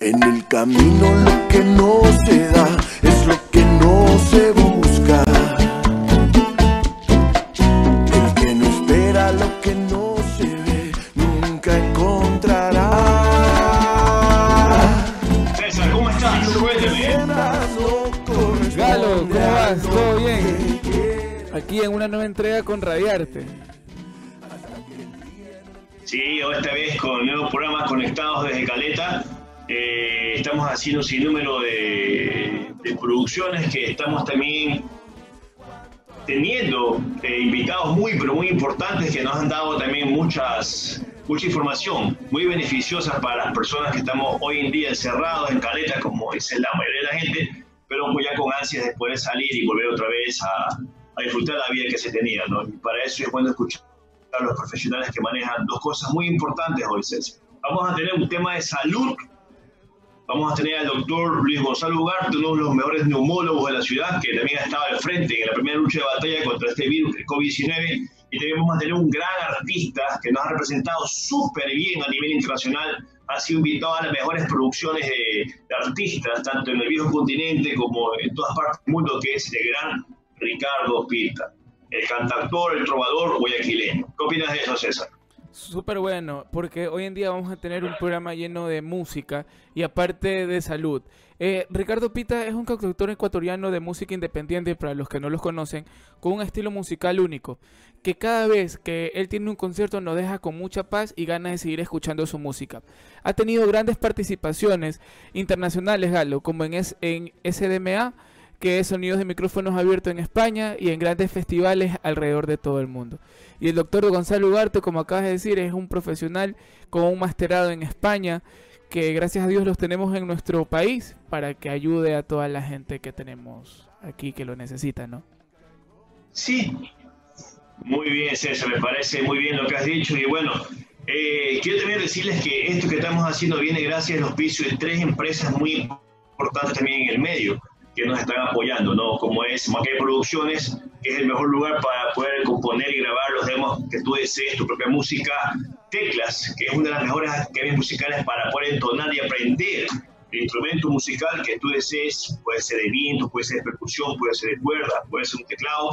En el camino lo que no se da es lo que no se busca. El que no espera lo que no se ve nunca encontrará. César, ¿cómo estás? Cuéntame. Galo, ¿cómo vas? ¿Todo bien? Aquí en una nueva entrega con Radiarte. Sí, esta vez con nuevos programas conectados desde Caleta. Eh, estamos haciendo un sinnúmero de, de producciones que estamos también teniendo eh, invitados muy, pero muy importantes que nos han dado también muchas, mucha información muy beneficiosa para las personas que estamos hoy en día encerrados en Caleta, como dice la mayoría de la gente, pero pues ya con ansias de poder salir y volver otra vez a, a disfrutar la vida que se tenía, ¿no? Y para eso es bueno escuchar a los profesionales que manejan dos cosas muy importantes hoy, César. Vamos a tener un tema de salud. Vamos a tener al doctor Luis Gonzalo Ugarte, uno de los mejores neumólogos de la ciudad, que también ha estado al frente en la primera lucha de batalla contra este virus, el COVID-19. Y también vamos a tener un gran artista que nos ha representado súper bien a nivel internacional. Ha sido invitado a las mejores producciones de, de artistas, tanto en el viejo continente como en todas partes del mundo, que es el gran Ricardo Pita el cantautor, el trovador guayaquileño. ¿Qué opinas de eso, César? Súper bueno, porque hoy en día vamos a tener un programa lleno de música y aparte de salud. Eh, Ricardo Pita es un cantautor ecuatoriano de música independiente, para los que no los conocen, con un estilo musical único, que cada vez que él tiene un concierto nos deja con mucha paz y ganas de seguir escuchando su música. Ha tenido grandes participaciones internacionales, Galo, como en, es, en SDMA, que es Sonidos de Micrófonos Abiertos en España y en grandes festivales alrededor de todo el mundo. Y el doctor Gonzalo Ugarte, como acabas de decir, es un profesional con un masterado en España, que gracias a Dios los tenemos en nuestro país para que ayude a toda la gente que tenemos aquí que lo necesita, ¿no? Sí, muy bien César, me parece muy bien lo que has dicho y bueno, eh, quiero también decirles que esto que estamos haciendo viene gracias al auspicio de tres empresas muy importantes también en el medio que nos están apoyando, ¿no? Como es Maquet Producciones, que es el mejor lugar para poder componer y grabar los demos que tú desees, tu propia música. Teclas, que es una de las mejores academias musicales para poder entonar y aprender el instrumento musical que tú desees, puede ser de viento, puede ser de percusión, puede ser de cuerda, puede ser un teclado.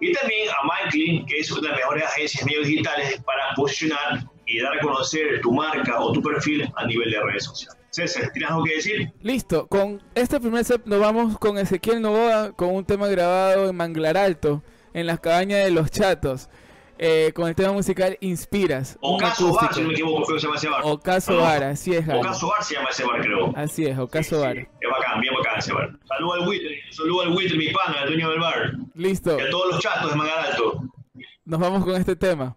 Y también a MyClean, que es una de las mejores agencias medios digitales para posicionar y dar a conocer tu marca o tu perfil a nivel de redes sociales. César, ¿tienes algo que decir? Listo, con este primer set nos vamos con Ezequiel Novoa con un tema grabado en Manglar Alto, en las cabañas de los chatos, eh, con el tema musical Inspiras. Ocaso Bar, si no me equivoco, creo que se llama ese bar. Ocaso ¿No? Bar, así es. Galo. Ocaso Bar se llama ese bar, creo. Así es, Ocaso Sí, Bar. sí, Es bacán, bien bacán ese bar. Saludo al Witter, saludo al Witter, mi pana, el dueño del bar. Listo, Y a todos los chatos de Mangar Alto. nos vamos con este tema.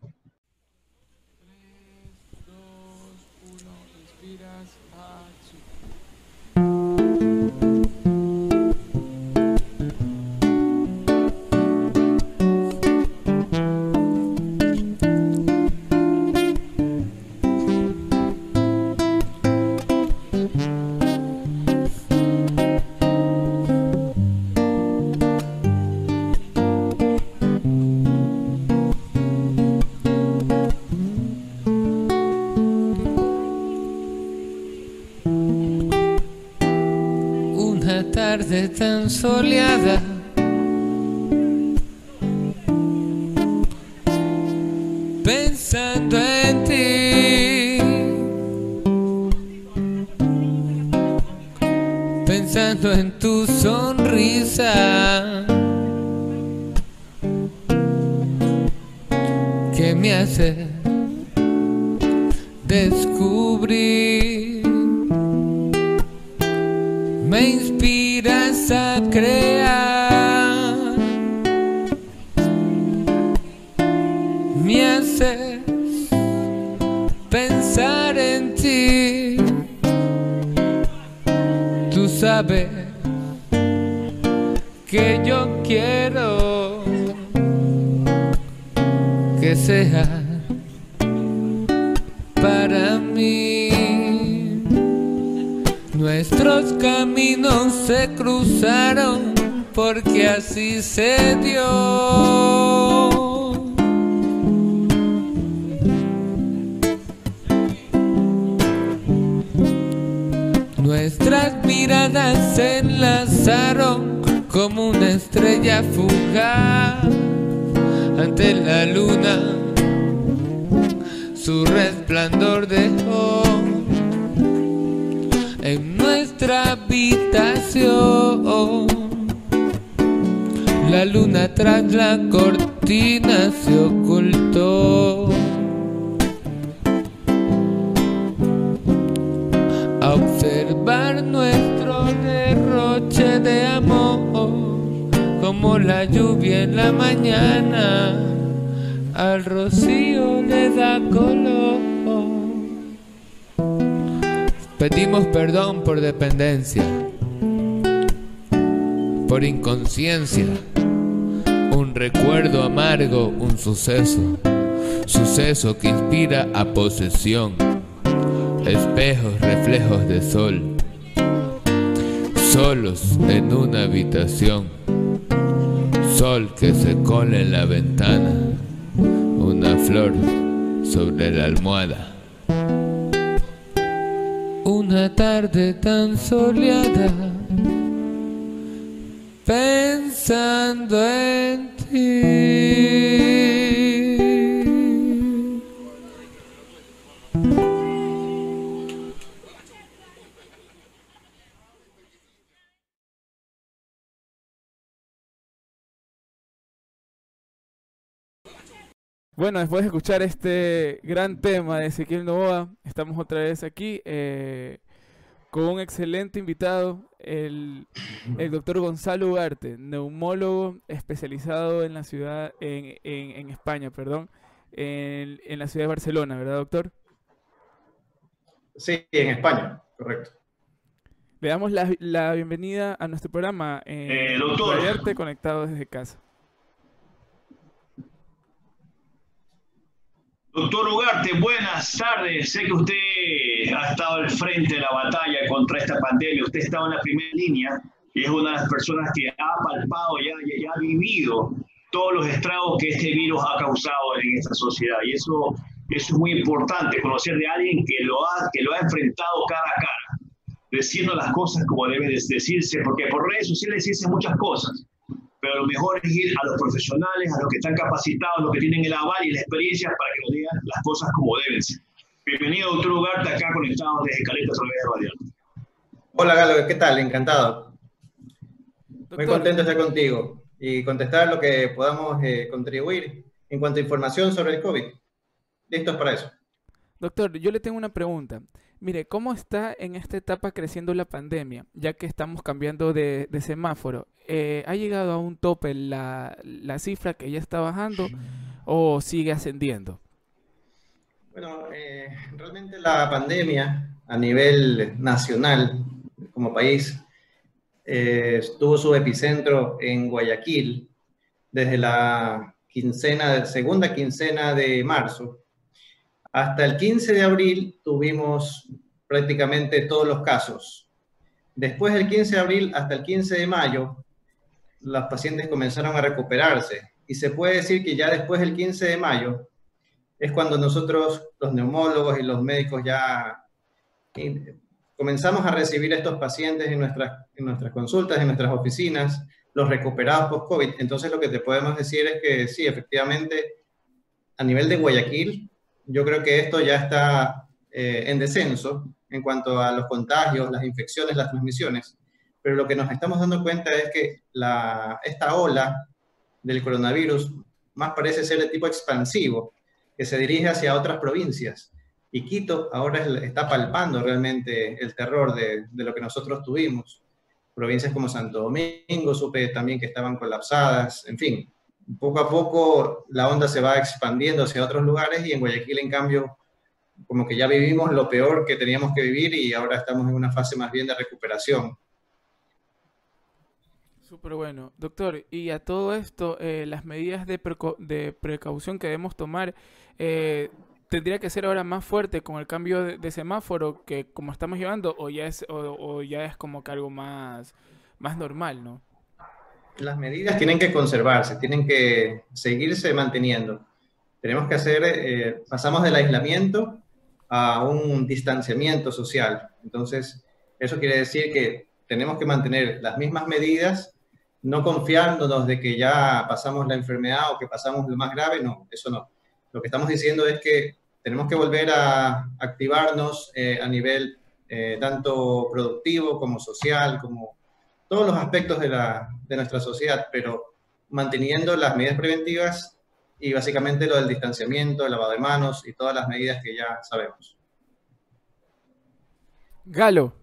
Tarde tan soleada. Pensando en ti. Pensando en tu sonrisa. Que me hace porque así se dio. Nuestras miradas se enlazaron como una estrella fugaz ante la luna. Su resplandor dejó en nuestra habitación. La luna tras la cortina se ocultó. A observar nuestro derroche de amor, como la lluvia en la mañana, al rocío le da color. Pedimos perdón por dependencia, por inconsciencia, un recuerdo amargo, un suceso, suceso que inspira a posesión, espejos, reflejos de sol, solos en una habitación, sol que se cola en la ventana, una flor sobre la almohada. Una tarde tan soleada, pensando en ti. Bueno, después de escuchar este gran tema de Ezequiel Novoa, estamos otra vez aquí eh, con un excelente invitado, el, el doctor Gonzalo Ugarte, neumólogo especializado en la ciudad, en, en, en España, perdón, en, en la ciudad de Barcelona, ¿verdad, doctor? Sí, en España, correcto. Le damos la, la bienvenida a nuestro programa en Eh, doctor. Radiarte conectado desde casa. Doctor Ugarte, buenas tardes. Sé que usted ha estado al frente de la batalla contra esta pandemia. Usted estaba en la primera línea y es una de las personas que ha palpado ya, ya, ya ha vivido todos los estragos que este virus ha causado en esta sociedad. Y eso, eso es muy importante, conocer de alguien que lo ha, que lo ha enfrentado cara a cara, diciendo las cosas como deben de decirse, porque por redes sociales dicen muchas cosas pero lo mejor es ir a los profesionales, a los que están capacitados, a los que tienen el aval y la experiencia para que nos digan las cosas como deben ser. Bienvenido, doctor Ugarte, acá conectado desde Caleta a través de Radio. Hola Galo, ¿qué tal? Encantado. Muy Doctor, contento de estar contigo y contestar lo que podamos eh, contribuir en cuanto a información sobre el COVID. Listos para eso. Doctor, yo le tengo una pregunta. Mire, ¿cómo está en esta etapa creciendo la pandemia? Ya que estamos cambiando de, semáforo. Eh, ¿Ha llegado a un tope la, la cifra que ya está bajando o sigue ascendiendo? Bueno, eh, realmente la pandemia a nivel nacional, como país, eh, tuvo su epicentro en Guayaquil desde la quincena, segunda quincena de marzo. Hasta el 15 de abril tuvimos prácticamente todos los casos. Después del 15 de abril hasta el 15 de mayo, los pacientes comenzaron a recuperarse. Y se puede decir que ya después del 15 de mayo es cuando nosotros, los neumólogos y los médicos, ya eh, comenzamos a recibir estos pacientes en nuestras, en nuestras consultas, en nuestras oficinas, los recuperados post-COVID. Entonces lo que te podemos decir es que sí, efectivamente, a nivel de Guayaquil, yo creo que esto ya está eh, en descenso en cuanto a los contagios, las infecciones, las transmisiones. Pero lo que nos estamos dando cuenta es que esta ola del coronavirus más parece ser de tipo expansivo, que se dirige hacia otras provincias. Y Quito ahora es- está palpando realmente el terror de, de lo que nosotros tuvimos. Provincias como Santo Domingo, supe también que estaban colapsadas, en fin. Poco a poco la onda se va expandiendo hacia otros lugares y en Guayaquil, en cambio, como que ya vivimos lo peor que teníamos que vivir y ahora estamos en una fase más bien de recuperación. Súper bueno. Doctor, y a todo esto, eh, las medidas de, precaución que debemos tomar, eh, ¿tendría que ser ahora más fuerte con el cambio de, semáforo que como estamos llevando o ya es, o, o ya es como que algo más, más normal, ¿no? Las medidas tienen que conservarse, tienen que seguirse manteniendo. Tenemos que hacer, eh, pasamos del aislamiento a un distanciamiento social. Entonces, Eso quiere decir que tenemos que mantener las mismas medidas, no confiándonos de que ya pasamos la enfermedad o que pasamos lo más grave, no, eso no. Lo que estamos diciendo es que tenemos que volver a activarnos eh, a nivel eh, tanto productivo como social, como todos los aspectos de, la, de nuestra sociedad, pero manteniendo las medidas preventivas y básicamente lo del distanciamiento, el lavado de manos y todas las medidas que ya sabemos. Galo.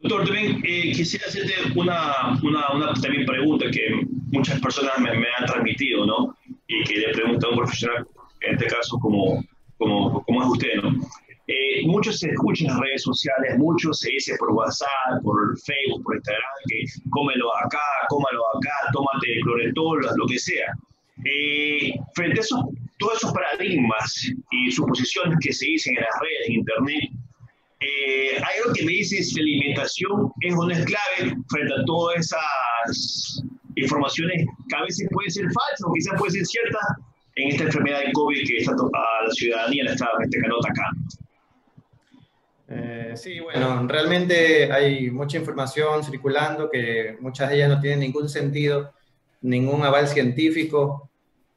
Doctor, también eh, quisiera hacerte una, una, una, también pregunta que muchas personas me, me, han transmitido, ¿no? Y que le pregunto a un profesional, en este caso como, como, como es usted, ¿no? Eh, mucho se escucha en redes sociales, mucho se dice por WhatsApp, por Facebook, por Instagram, que cómelo acá, cómalo acá, tómate cloretol, lo que sea. Eh, frente a esos, todos esos paradigmas y suposiciones que se dicen en las redes, en Internet, eh, hay algo que me dice si la alimentación es es clave frente a todas esas informaciones que a veces pueden ser falsas o quizás pueden ser ciertas en esta enfermedad de COVID que está a la ciudadanía la está acá. Eh, sí, bueno, realmente hay mucha información circulando que muchas de ellas no tienen ningún sentido, ningún aval científico.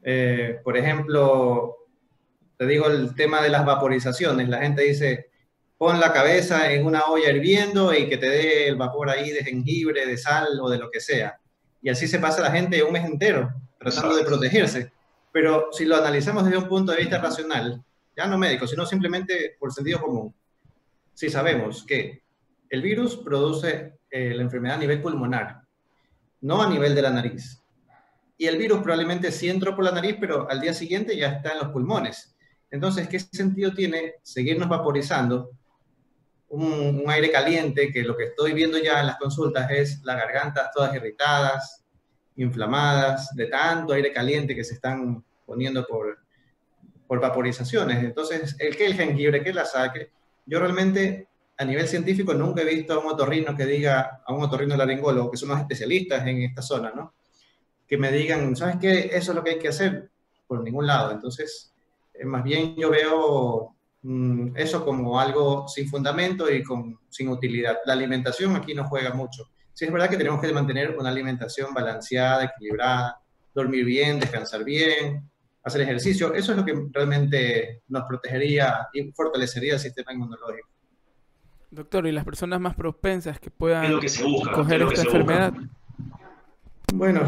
Eh, por ejemplo, te digo el tema de las vaporizaciones. La gente dice, pon la cabeza en una olla hirviendo y que te dé el vapor ahí de jengibre, de sal o de lo que sea. Y así se pasa la gente un mes entero tratando de protegerse. Pero si lo analizamos desde un punto de vista racional, ya no médico, sino simplemente por sentido común, si sabemos que el virus produce eh, la enfermedad a nivel pulmonar, no a nivel de la nariz. Y el virus probablemente sí entró por la nariz, pero al día siguiente ya está en los pulmones. Entonces, ¿qué sentido tiene seguirnos vaporizando un, aire caliente, que lo que estoy viendo ya en las consultas es las gargantas todas irritadas, inflamadas, de tanto aire caliente que se están poniendo por, por vaporizaciones. Entonces, el que el jengibre, que la saque, yo realmente a nivel científico nunca he visto a un otorrino que diga, a un otorrino laringólogo, que son los especialistas en esta zona, ¿no? Que me digan, ¿sabes qué? Eso es lo que hay que hacer por ningún lado. Entonces, eh, más bien yo veo mm, eso como algo sin fundamento y con, sin utilidad. La alimentación aquí no juega mucho. Sí es verdad que tenemos que mantener una alimentación balanceada, equilibrada, dormir bien, descansar bien, hacer ejercicio. Eso es lo que realmente nos protegería y fortalecería el sistema inmunológico. Doctor, ¿y las personas más propensas que puedan coger esta enfermedad? Bueno,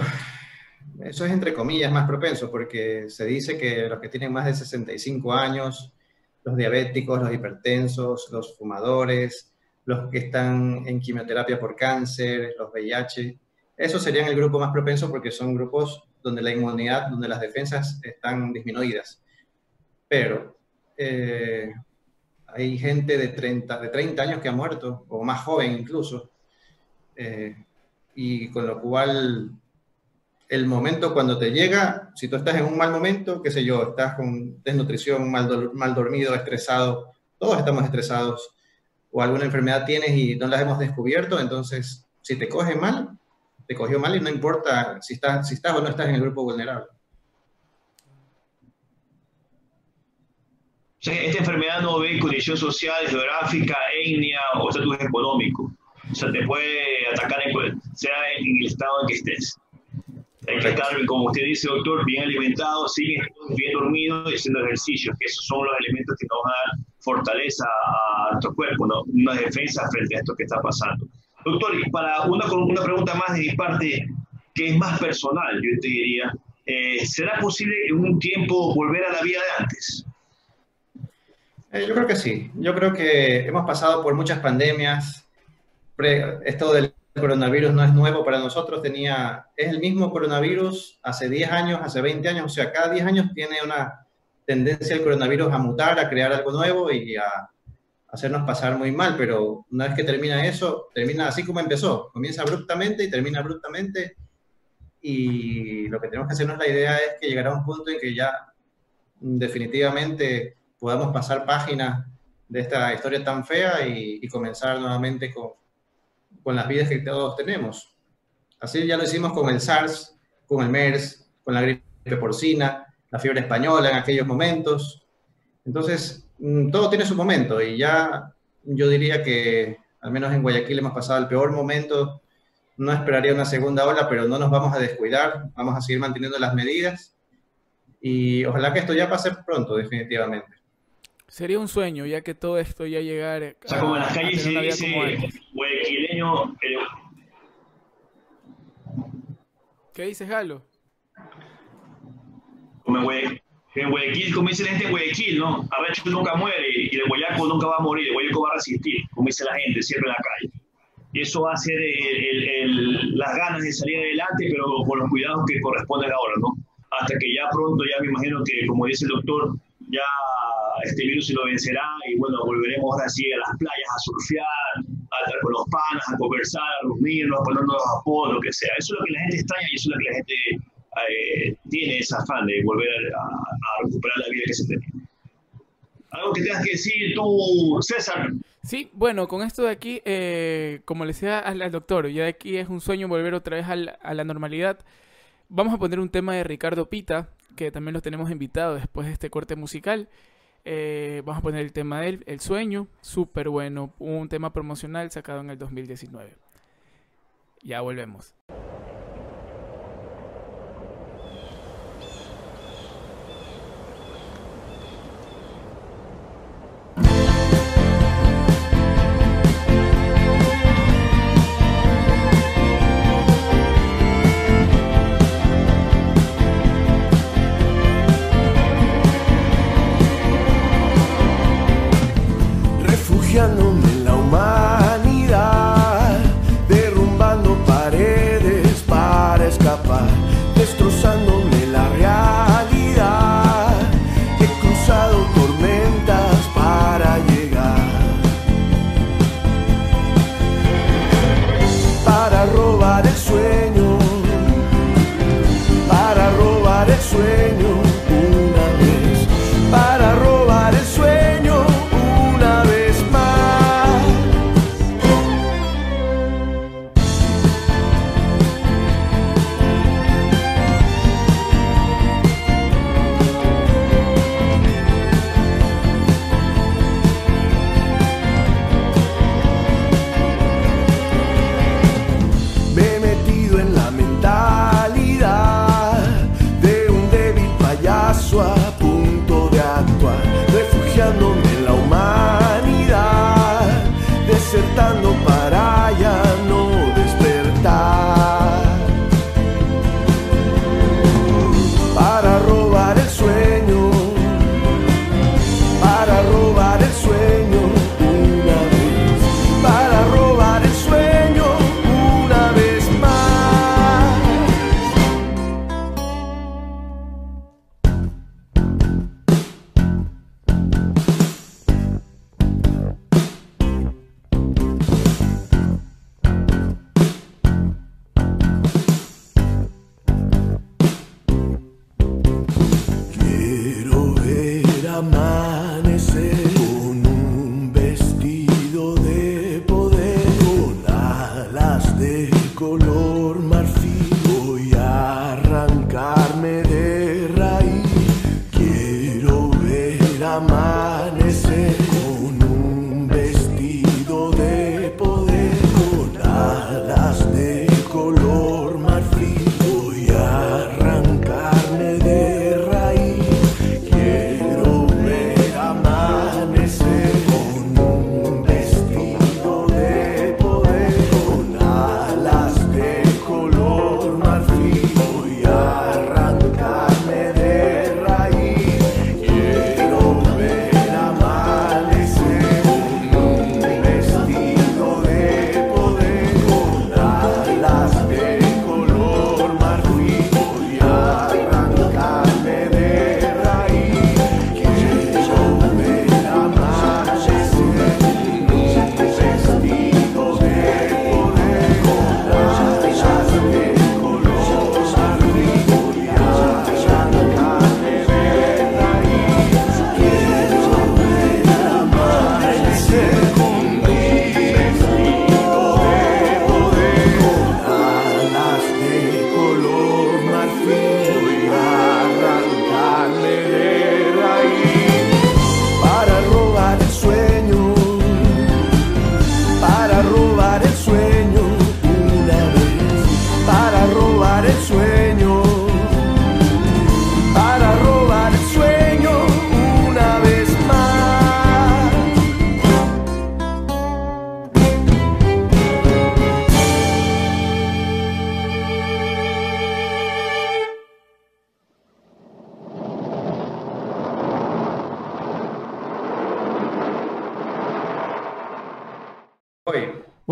eso es entre comillas más propenso, porque se dice que los que tienen más de 65 años, los diabéticos, los hipertensos, los fumadores, los que están en quimioterapia por cáncer, los VIH, esos serían el grupo más propenso porque son grupos donde la inmunidad, donde las defensas están disminuidas. Pero eh, hay gente de 30, de 30 años que ha muerto, o más joven incluso, eh, y con lo cual el momento cuando te llega, si tú estás en un mal momento, qué sé yo, estás con desnutrición, mal, mal dormido, estresado, todos estamos estresados, o alguna enfermedad tienes y no la hemos descubierto, entonces si te coge mal, te cogió mal y no importa si estás, si estás o no estás en el grupo vulnerable. esta enfermedad no ve condición social, geográfica, etnia o estatus económico. O sea, te puede atacar en, sea en el estado en que estés. Hay que estar, como usted dice, doctor, bien alimentado, bien dormido y haciendo ejercicios, que esos son los elementos que nos van a dar fortaleza a nuestro cuerpo, ¿no? una defensa frente a esto que está pasando. Doctor, para una, una pregunta más de mi parte, que es más personal, yo te diría, eh, ¿será posible en un tiempo volver a la vida de antes? Eh, yo creo que sí. Yo creo que hemos pasado por muchas pandemias. Esto del coronavirus no es nuevo para nosotros. Tenía, es el mismo coronavirus hace 10 años, hace 20 años. O sea, cada 10 años tiene una tendencia el coronavirus a mutar, a crear algo nuevo y a, hacernos pasar muy mal, pero una vez que termina eso, termina así como empezó, comienza abruptamente y termina abruptamente y lo que tenemos que hacernos la idea es que llegará un punto en que ya definitivamente podamos pasar páginas de esta historia tan fea y, comenzar nuevamente con, con las vidas que todos tenemos. Así ya lo hicimos con el SARS, con el MERS, con la gripe porcina, la fiebre española en aquellos momentos. Entonces, todo tiene su momento y ya yo diría que al menos en Guayaquil hemos pasado el peor momento. No esperaría una segunda ola, pero no nos vamos a descuidar. Vamos a seguir manteniendo las medidas y ojalá que esto ya pase pronto, definitivamente. Sería un sueño, ya que todo esto ya llegar. O sea, como en las calles se dice guayaquileño. ¿Qué dices, Galo? Como en en Guayaquil, como dice la gente en Guayaquil, ¿no? Arrecho nunca muere y el Guayaco nunca va a morir, el Guayaco va a resistir, como dice la gente siempre en la calle. Y eso va a ser las ganas de salir adelante, pero con los cuidados que corresponden ahora, ¿no? Hasta que ya pronto, ya me imagino que, como dice el doctor, ya este virus se lo vencerá y bueno, volveremos ahora sí a las playas a surfear, a estar con los panas, a conversar, a reunirnos, a ponernos a apodos, lo que sea. Eso es lo que la gente extraña y eso es lo que la gente eh, tiene ese afán de volver a, recuperar la vida que se tenía. ¿Algo que tengas que decir tú, César? Sí, bueno, con esto de aquí, eh, como le decía al, doctor, ya de aquí es un sueño volver otra vez a la normalidad. Vamos a poner un tema de Ricardo Pita, que también lo tenemos invitado después de este corte musical. Eh, vamos a poner el tema de él, El Sueño, súper bueno, un tema promocional sacado en el 2019. Ya volvemos. não mais.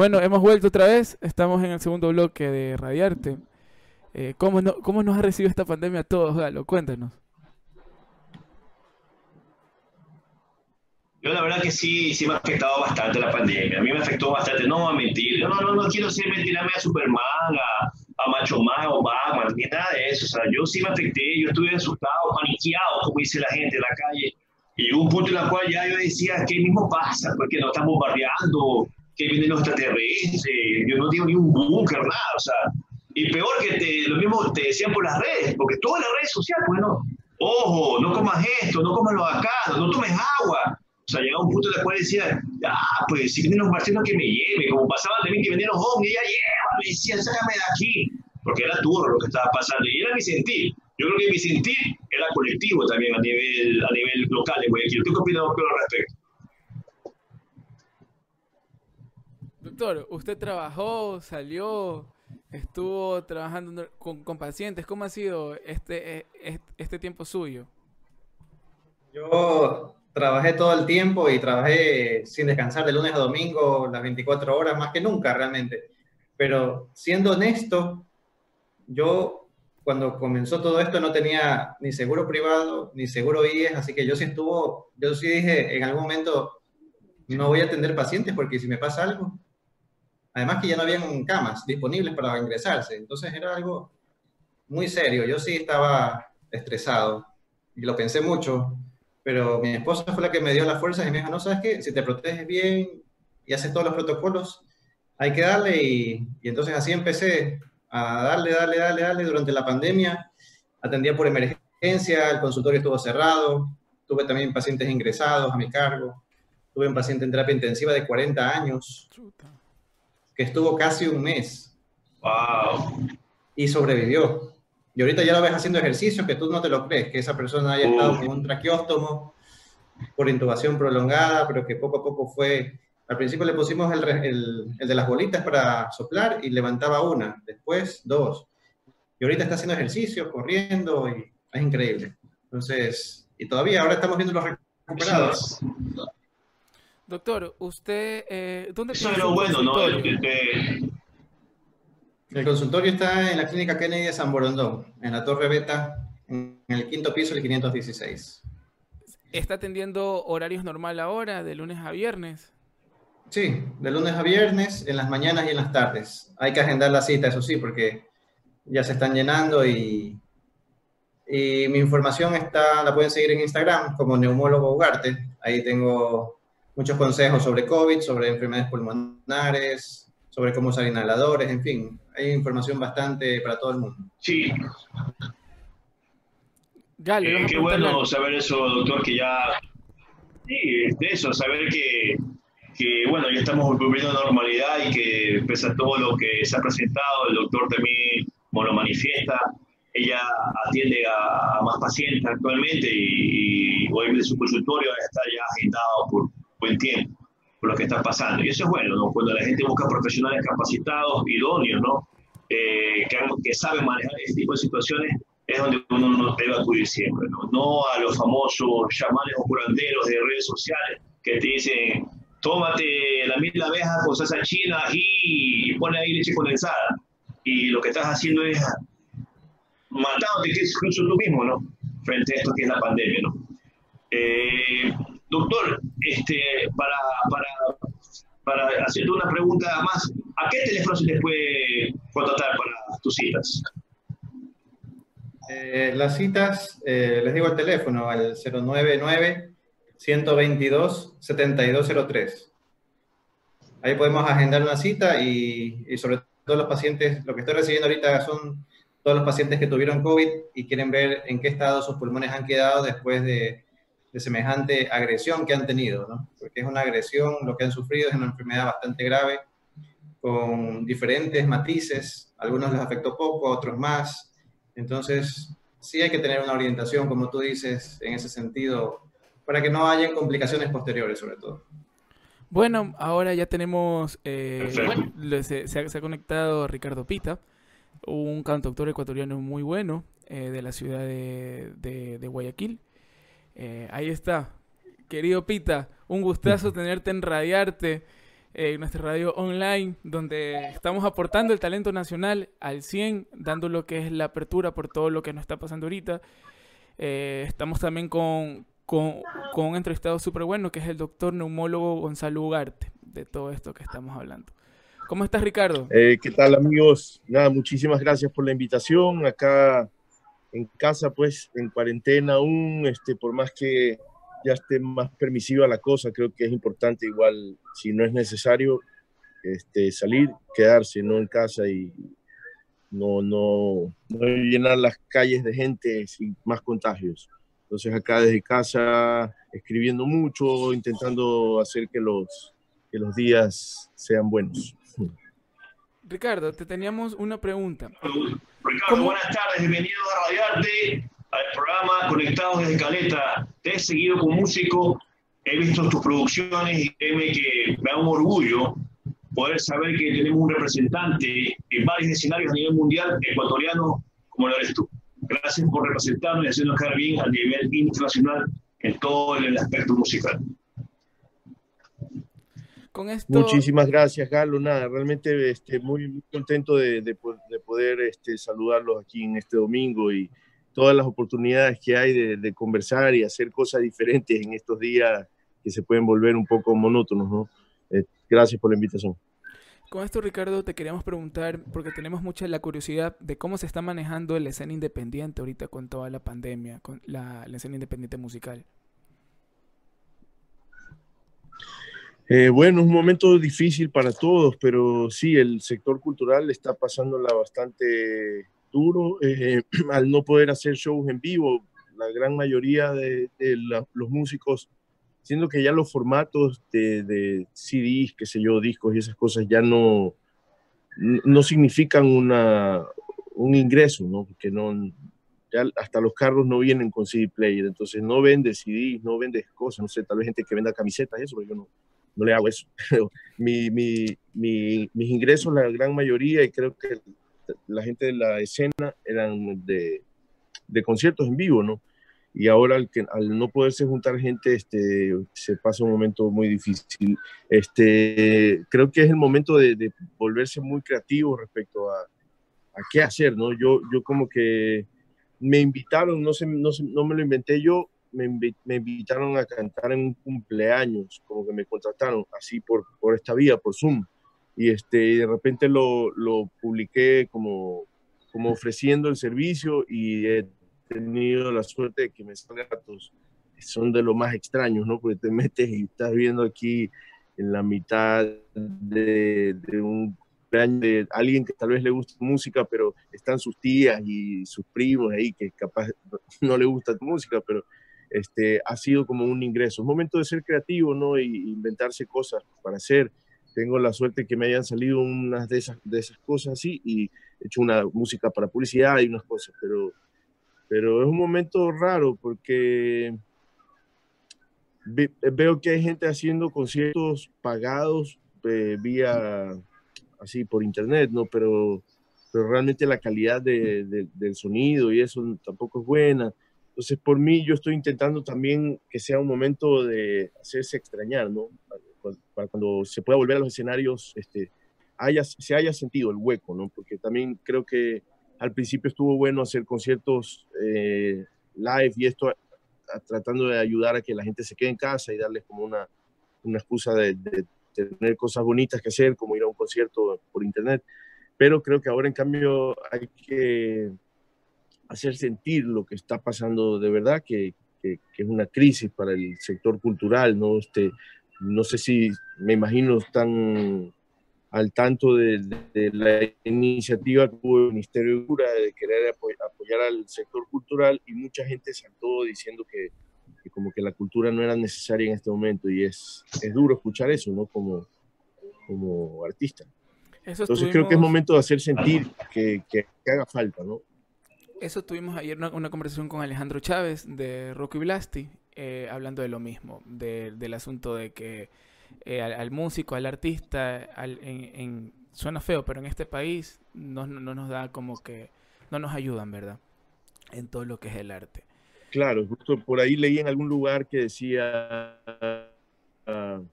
Bueno, hemos vuelto otra vez. Estamos en el segundo bloque de Radiarte. Eh, ¿cómo, no- ¿Cómo nos ha recibido esta pandemia a todos, Galo? Cuéntanos. Yo la verdad que sí, sí me ha afectado bastante la pandemia. A mí me afectó bastante. No voy a mentir. No, no, no quiero ser mentirame a Superman, a, a Macho Man o Batman, ni nada de eso. O sea, yo sí me afecté. Yo estuve asustado, paniqueado, como dice la gente en la calle. Y un punto en el cual ya yo decía, ¿qué mismo pasa? Porque nos están bombardeando, que vienen los extraterrestres. Yo no digo ni un búnker, nada. O sea, y peor que te, lo mismo te decían por las redes, porque todas las redes sociales, bueno, ojo, no comas esto, no comas lo de acá, no tomes agua. O sea, llegaba un punto en el cual decía, ah, pues si vienen los marcianos que me lleven, como pasaban también que venían los ovnis, ya llévame, decían, sácame de aquí, porque era duro lo que estaba pasando, y era mi sentir. Yo creo que mi sentir era colectivo también a nivel, a nivel local en Guayaquil. ¿Tú qué opinas al respecto? Doctor, usted trabajó, salió, estuvo trabajando con, con pacientes. ¿Cómo ha sido este, eh, est- este tiempo suyo? Yo trabajé todo el tiempo y trabajé sin descansar de lunes a domingo, las 24 horas, más que nunca realmente. Pero siendo honesto, yo cuando comenzó todo esto no tenía ni seguro privado, ni seguro IES, así que yo sí estuvo, yo sí dije en algún momento, no voy a atender pacientes porque si me pasa algo, además que ya no habían camas disponibles para ingresarse, entonces era algo muy serio, yo sí estaba estresado y lo pensé mucho, pero mi esposa fue la que me dio las fuerzas y me dijo, no, ¿sabes qué? Si te proteges bien y haces todos los protocolos, hay que darle y, y entonces así empecé a darle, darle, darle, darle durante la pandemia. Atendía por emergencia, el consultorio estuvo cerrado, tuve también pacientes ingresados a mi cargo, tuve un paciente en terapia intensiva de 40 años. Que estuvo casi un mes Wow. y sobrevivió. Y ahorita ya lo ves haciendo ejercicios que tú no te lo crees, que esa persona haya estado con un traqueóstomo por intubación prolongada, pero que poco a poco fue... Al principio le pusimos el, el- el de las bolitas para soplar y levantaba una, después dos. Y ahorita está haciendo ejercicios, corriendo y es increíble. Entonces, y todavía ahora estamos viendo los recuperados. Doctor, usted, eh, ¿dónde Eso es lo bueno, ¿no? consultorio? Que- que- El consultorio está en la clínica Kennedy de San Borondón, en la Torre Beta, en el quinto piso, el 516. ¿Está atendiendo horarios normal ahora, de lunes a viernes? Sí, de lunes a viernes, en las mañanas y en las tardes. Hay que agendar la cita, eso sí, porque ya se están llenando y, y mi información está, la pueden seguir en Instagram como Neumólogo Ugarte. Ahí tengo muchos consejos sobre COVID, sobre enfermedades pulmonares, sobre cómo usar inhaladores, en fin, hay información bastante para todo el mundo. Sí, Galo, Eh, qué bueno algo. saber eso, doctor, que ya... Sí, de eso, saber que, que, bueno, ya estamos volviendo a la normalidad y que pese a todo lo que se ha presentado, el doctor también como lo manifiesta, ella atiende a, a más pacientes actualmente y, y obviamente su consultorio está ya agendado por buen tiempo, por lo que está pasando. Y eso es bueno, ¿no? Cuando la gente busca profesionales capacitados, idóneos, ¿no? Eh, que, que saben manejar este tipo de situaciones, es donde uno no debe acudir siempre, ¿no? No a los famosos chamanes o curanderos de redes sociales que te dicen, tómate la mil abejas con salsa china y pone ahí leche condensada. Y lo que estás haciendo es matándote incluso tú mismo, ¿no? Frente a esto que es la pandemia, ¿no? Eh, doctor, este, para, para, para hacerte una pregunta más, ¿a qué teléfono se te puede contratar para tus citas? Eh, las citas, eh, les digo el teléfono, al 099-122-7203. Ahí podemos agendar una cita y, y sobre todo los pacientes, lo que estoy recibiendo ahorita son todos los pacientes que tuvieron COVID y quieren ver en qué estado sus pulmones han quedado después de, de semejante agresión que han tenido, ¿no? Porque es una agresión, lo que han sufrido es una enfermedad bastante grave, con diferentes matices, algunos les afectó poco, otros más, entonces, sí hay que tener una orientación, como tú dices, en ese sentido, para que no haya complicaciones posteriores, sobre todo. Bueno, ahora ya tenemos, eh, se, se ha, se ha conectado Ricardo Pita, un cantautor ecuatoriano muy bueno eh, de la ciudad de, de- de Guayaquil. Eh, ahí está, querido Pita, un gustazo tenerte en Radiarte. en nuestra radio online, donde estamos aportando el talento nacional al 100, dando lo que es la apertura por todo lo que nos está pasando ahorita. Eh, estamos también con, con, con un entrevistado súper bueno, que es el doctor neumólogo Gonzalo Ugarte, de todo esto que estamos hablando. ¿Cómo estás, Ricardo? Eh, ¿Qué tal, amigos? Nada, muchísimas gracias por la invitación. Acá en casa, pues, en cuarentena aún, este, por más que ya esté más permisiva la cosa, creo que es importante igual, si no es necesario, este, salir, quedarse, no en casa y no, no, no llenar las calles de gente sin más contagios. Entonces acá desde casa, escribiendo mucho, intentando hacer que los, que los días sean buenos. Ricardo, te teníamos una pregunta. Ricardo, buenas tardes, bienvenido a Radiarte, al programa Conectados desde Caleta. Te he seguido como músico, he visto tus producciones y créeme que me da un orgullo poder saber que tenemos un representante en varios escenarios a nivel mundial ecuatoriano como lo eres tú. Gracias por representarnos y hacernos quedar bien a nivel internacional en todo el aspecto musical. Con esto... Muchísimas gracias, Galo. Nada, realmente este, muy, muy contento de, de, de poder este, saludarlos aquí en este domingo y todas las oportunidades que hay de, de, conversar y hacer cosas diferentes en estos días que se pueden volver un poco monótonos. ¿no? Eh, gracias por la invitación. Con esto, Ricardo, te queríamos preguntar, porque tenemos mucha la curiosidad de cómo se está manejando la escena independiente ahorita con toda la pandemia, con la, la escena independiente musical. Eh, bueno, un momento difícil para todos, pero sí, el sector cultural está pasándola bastante duro eh, al no poder hacer shows en vivo. La gran mayoría de, de la, los músicos, siendo que ya los formatos de, de, CDs, qué sé yo, discos y esas cosas ya no, no significan una, un ingreso, ¿no? Porque no, ya hasta los carros no vienen con CD player, entonces no vende CDs, no vende cosas, no sé, tal vez gente que venda camisetas, eso, pero yo no, no le hago eso. mi, mi, mi, mis ingresos, la gran mayoría, y creo que la gente de la escena eran de, de conciertos en vivo, ¿no? Y ahora al, que, al no poderse juntar gente, este, se pasa un momento muy difícil. Este, creo que es el momento de, de volverse muy creativo respecto a, a, qué hacer, ¿no? Yo, yo como que me invitaron, no, sé, no, no me lo inventé yo, me, invitaron a cantar en un cumpleaños, como que me contrataron así por, por esta vía, por Zoom. Y este, de repente lo, lo publiqué como, como ofreciendo el servicio y he tenido la suerte de que me salgan datos. Son de lo más extraños, ¿no? Porque te metes y estás viendo aquí en la mitad de, de un de alguien que tal vez le gusta música, pero están sus tías y sus primos ahí que capaz no le gusta música, pero este, ha sido como un ingreso. Es momento de ser creativo, ¿no? Y inventarse cosas para hacer. Tengo la suerte que me hayan salido unas de esas, cosas así y he hecho una música para publicidad y unas cosas, pero, pero es un momento raro porque ve, veo que hay gente haciendo conciertos pagados eh, vía así por internet, ¿no? Pero, realmente la calidad de, de, del sonido y eso tampoco es buena. Entonces, por mí, yo estoy intentando también que sea un momento de hacerse extrañar, ¿no? Para cuando se pueda volver a los escenarios, este, haya, se haya sentido el hueco, ¿no? Porque también creo que al principio estuvo bueno hacer conciertos eh, live y esto a, a, tratando de ayudar a que la gente se quede en casa y darles como una, una excusa de, de tener cosas bonitas que hacer, como ir a un concierto por internet. Pero creo que ahora, en cambio, hay que hacer sentir lo que está pasando de verdad, que, que, que, es una crisis para el sector cultural, ¿no? Este, no sé si, me imagino, están al tanto de, de, de la iniciativa que tuvo el Ministerio de Cultura de querer apoy apoyar al sector cultural y mucha gente saltó diciendo que, que, como que la cultura no era necesaria en este momento y es, es duro escuchar eso, ¿no? Como, como artista. Eso Entonces estuvimos... creo que es momento de hacer sentir que, que, que haga falta, ¿no? Eso tuvimos ayer una, conversación con Alejandro Chávez de Rocky Blasti, eh, hablando de lo mismo, de, del asunto de que eh, al, músico, al artista, al, en, en, suena feo, pero en este país no, no, nos da como que, no nos ayudan, ¿verdad? En todo lo que es el arte. Claro, justo por ahí leí en algún lugar que decía, uh,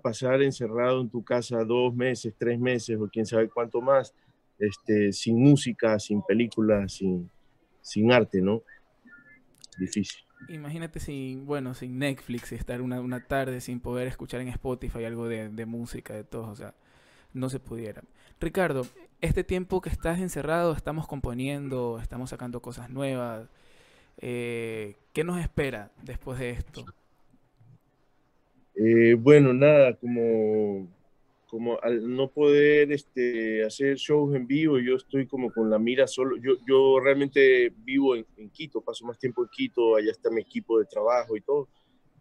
pasar encerrado en tu casa dos meses, tres meses o quién sabe cuánto más, este, sin música, sin películas, sin, sin arte, ¿no? Difícil. Imagínate sin, bueno, sin Netflix y estar una, una tarde sin poder escuchar en Spotify algo de, de música, de todo, o sea, no se pudiera. Ricardo, este tiempo que estás encerrado, estamos componiendo, estamos sacando cosas nuevas. Eh, ¿Qué nos espera después de esto? Eh, bueno, nada, como, como al no poder este, hacer shows en vivo, yo estoy como con la mira solo. Yo, yo realmente vivo en, en Quito, paso más tiempo en Quito, allá está mi equipo de trabajo y todo,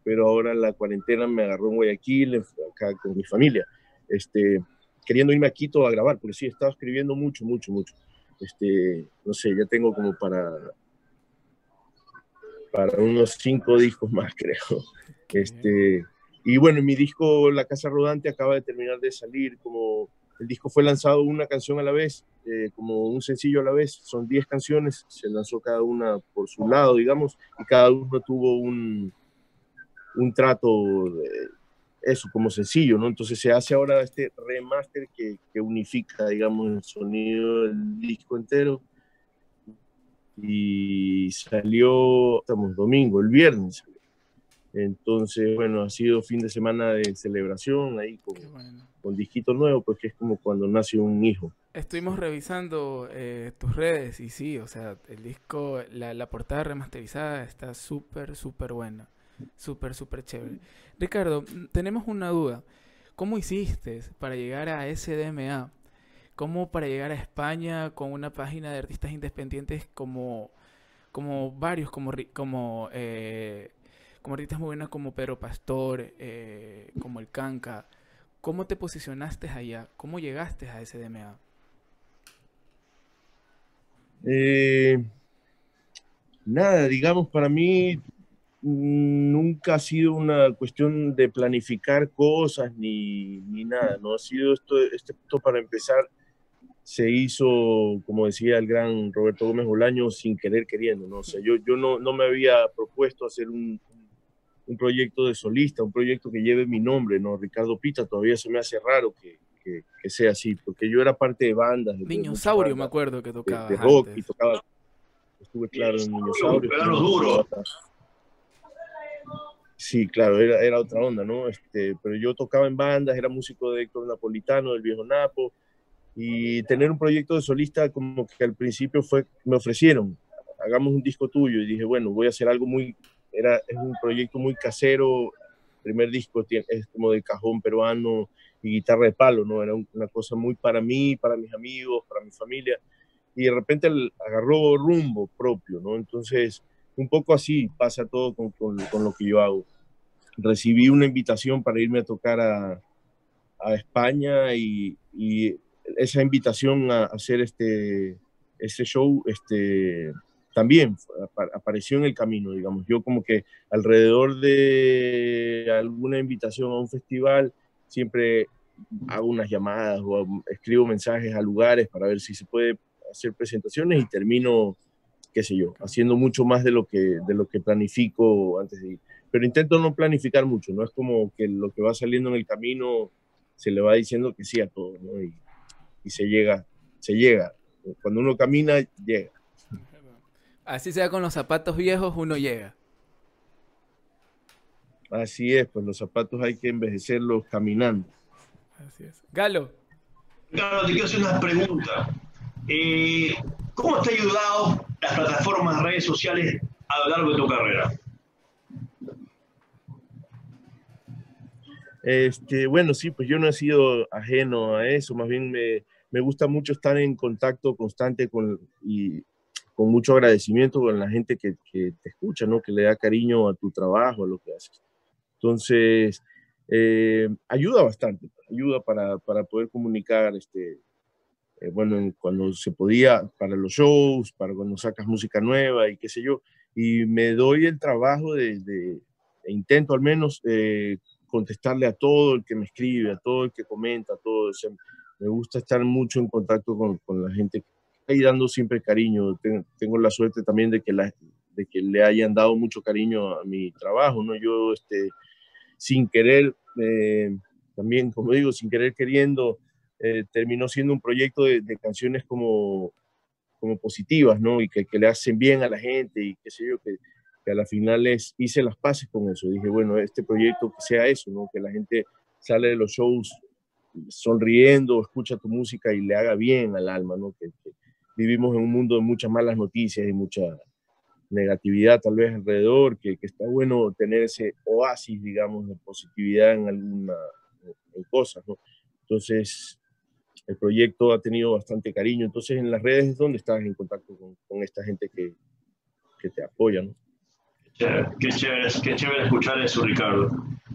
pero ahora la cuarentena me agarró en Guayaquil, acá con mi familia. Este, queriendo irme a Quito a grabar, porque sí, he estado escribiendo mucho, mucho, mucho. Este, no sé, ya tengo como para, para unos cinco discos más, creo. Este, y bueno, mi disco La Casa Rodante acaba de terminar de salir, como el disco fue lanzado una canción a la vez, eh, como un sencillo a la vez, son diez canciones, se lanzó cada una por su lado, digamos, y cada uno tuvo un, un trato de, eso como sencillo, ¿no? Entonces se hace ahora este remaster que, que unifica, digamos, el sonido del disco entero. Y salió, estamos domingo, el viernes. Entonces, bueno, ha sido fin de semana de celebración ahí con, bueno. con disquito nuevo, pues que es como cuando nace un hijo. Estuvimos revisando eh, tus redes y sí, o sea, el disco, la, la portada remasterizada está súper, súper buena. Súper, súper chévere. Ricardo, tenemos una duda. ¿Cómo hiciste para llegar a SDMA? ¿Cómo para llegar a España con una página de artistas independientes como, como varios, como, como, eh, como artistas muy buenos como Pedro Pastor, eh, como El Canca? ¿Cómo te posicionaste allá? ¿Cómo llegaste a SDMA? Eh, nada, digamos, para mí nunca ha sido una cuestión de planificar cosas ni, ni nada, ¿no? Ha sido esto, esto para empezar, se hizo, como decía el gran Roberto Gómez Bolaño, sin querer queriendo, ¿no? O sea, yo, yo no, no me había propuesto hacer un, un proyecto de solista, un proyecto que lleve mi nombre, ¿no? Ricardo Pita, todavía se me hace raro que, que, que sea así, porque yo era parte de bandas. De, Niñosaurio, me acuerdo que tocaba. De, de rock antes. y tocaba, estuve claro en Niñosaurio. Pegaron duro. Sí, claro, era, era otra onda, ¿no? Este, pero yo tocaba en bandas, era músico de Héctor Napolitano, del Viejo Napo, y tener un proyecto de solista como que al principio fue, me ofrecieron, hagamos un disco tuyo, y dije, bueno, voy a hacer algo muy, era, es un proyecto muy casero, primer disco es como de cajón peruano y guitarra de palo, ¿no? Era una cosa muy para mí, para mis amigos, para mi familia, y de repente agarró rumbo propio, ¿no? Entonces un poco así pasa todo con, con, con, lo que yo hago. Recibí una invitación para irme a tocar a, a España y, y, esa invitación a hacer este, este show este, también apareció en el camino, digamos. Yo como que alrededor de alguna invitación a un festival siempre hago unas llamadas o escribo mensajes a lugares para ver si se puede hacer presentaciones y termino qué sé yo, haciendo mucho más de lo que, de lo que planifico antes de ir. Pero intento no planificar mucho, no es como que lo que va saliendo en el camino se le va diciendo que sí a todo, ¿no? Y, y se llega, se llega. Cuando uno camina, llega. Así sea con los zapatos viejos, uno llega. Así es, pues los zapatos hay que envejecerlos caminando. Así es. Galo. Galo, te quiero hacer una pregunta. Eh, ¿Cómo te ha ayudado las plataformas, redes sociales a lo largo de tu carrera? Este, bueno, sí, pues yo no he sido ajeno a eso, más bien me, me gusta mucho estar en contacto constante con, y con mucho agradecimiento con la gente que, que, te escucha, ¿no? que le da cariño a tu trabajo, a lo que haces. Entonces, eh, ayuda bastante, ayuda para, para poder comunicar este, eh, bueno, cuando se podía, para los shows, para cuando sacas música nueva y qué sé yo, y me doy el trabajo de, de e intento al menos eh, contestarle a todo el que me escribe, a todo el que comenta, a todo, o sea, me gusta estar mucho en contacto con, con la gente y dando siempre cariño, tengo, la suerte también de que, la, de que le hayan dado mucho cariño a mi trabajo, ¿no? Yo, este, sin querer, eh, también, como digo, sin querer queriendo, eh, terminó siendo un proyecto de, canciones como, como positivas, ¿no? Y que, que, le hacen bien a la gente y qué sé yo, que, que a la final hice las paces con eso. Dije, bueno, este proyecto que sea eso, ¿no? Que la gente sale de los shows sonriendo, escucha tu música y le haga bien al alma, ¿no? Que, vivimos en un mundo de muchas malas noticias y mucha negatividad tal vez alrededor, que, que está bueno tener ese oasis, digamos, de positividad en alguna en cosas, ¿no? Entonces, el proyecto ha tenido bastante cariño. Entonces, en las redes es donde estás en contacto con, con esta gente que, que te apoya, ¿no? Qué chévere, qué chévere escuchar eso, Ricardo.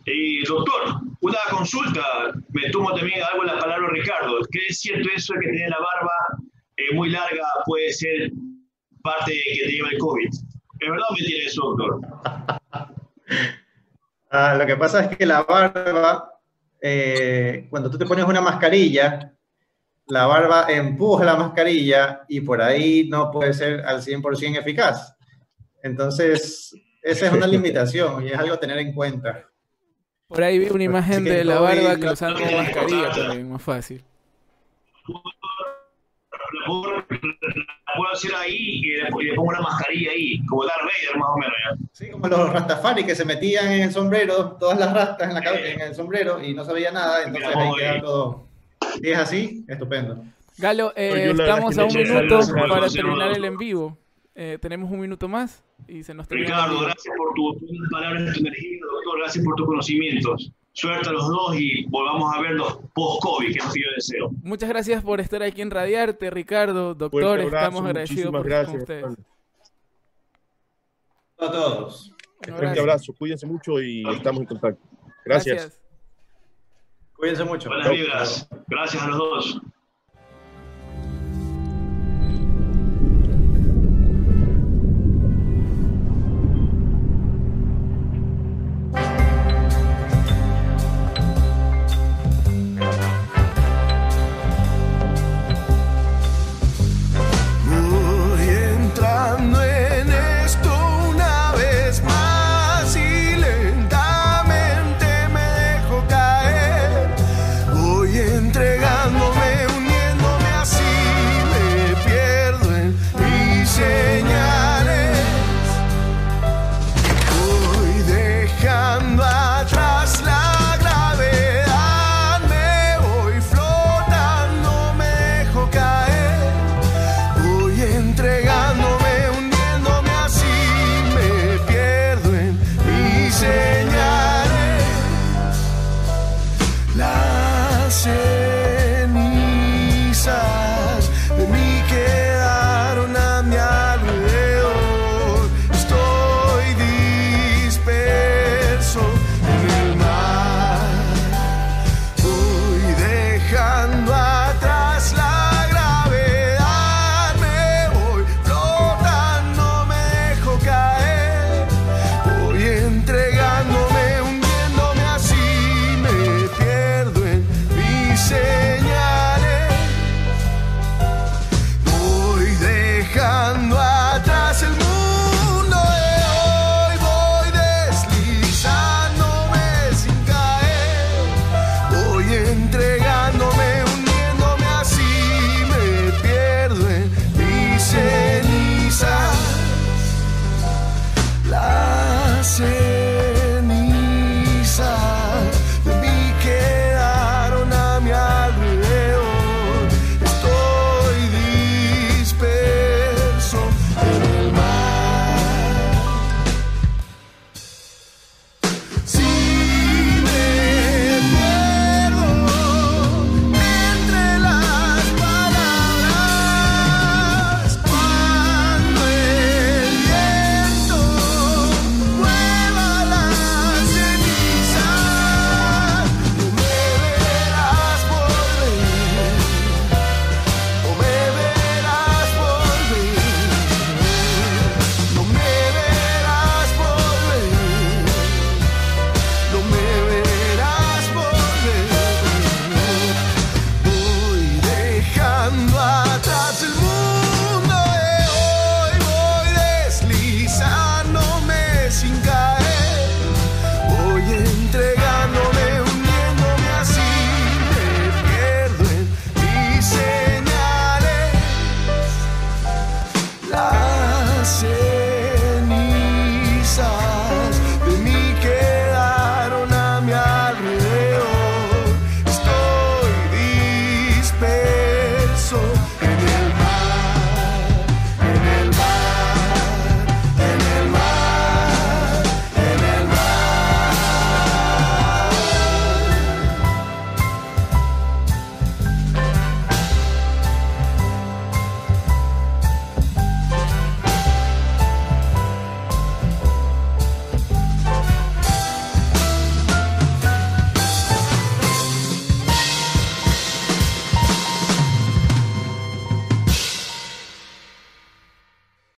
Y doctor, una consulta, me tomo también algo la palabra Ricardo. ¿Qué es cierto eso de que tiene la barba muy larga puede ser parte de que te lleva el COVID? ¿Es verdad o mentira eso, doctor? ah, lo que pasa es que la barba, eh, cuando tú te pones una mascarilla, la barba empuja la mascarilla y por ahí no puede ser al 100% eficaz. Entonces, esa es una limitación y es algo a tener en cuenta. Por ahí vi una imagen de la barba que usando mascarilla también, más fácil. La puedo, hacer ahí y le, pongo una mascarilla ahí, como Darth Vader más o menos ya. Sí, como los Rastafari que se metían en el sombrero, todas las rastas en, la cabeza, en el sombrero y no sabía nada, entonces ahí queda todo. Si es así, estupendo. Galo, eh, estamos a un minuto para terminar el en vivo. Eh, tenemos un minuto más y se nos termina. Ricardo, gracias por tus palabras, tu energía, doctor, gracias por tus conocimientos. Suerte a los dos y volvamos a verlos post-COVID, que es lo que yo deseo. Muchas gracias por estar aquí en Radiarte, Ricardo, doctor, estamos agradecidos por gracias, con ustedes. A todos. Un fuerte abrazo, cuídense mucho y estamos en contacto. Gracias. Cuídense mucho. Buenas vibras. Gracias a los dos.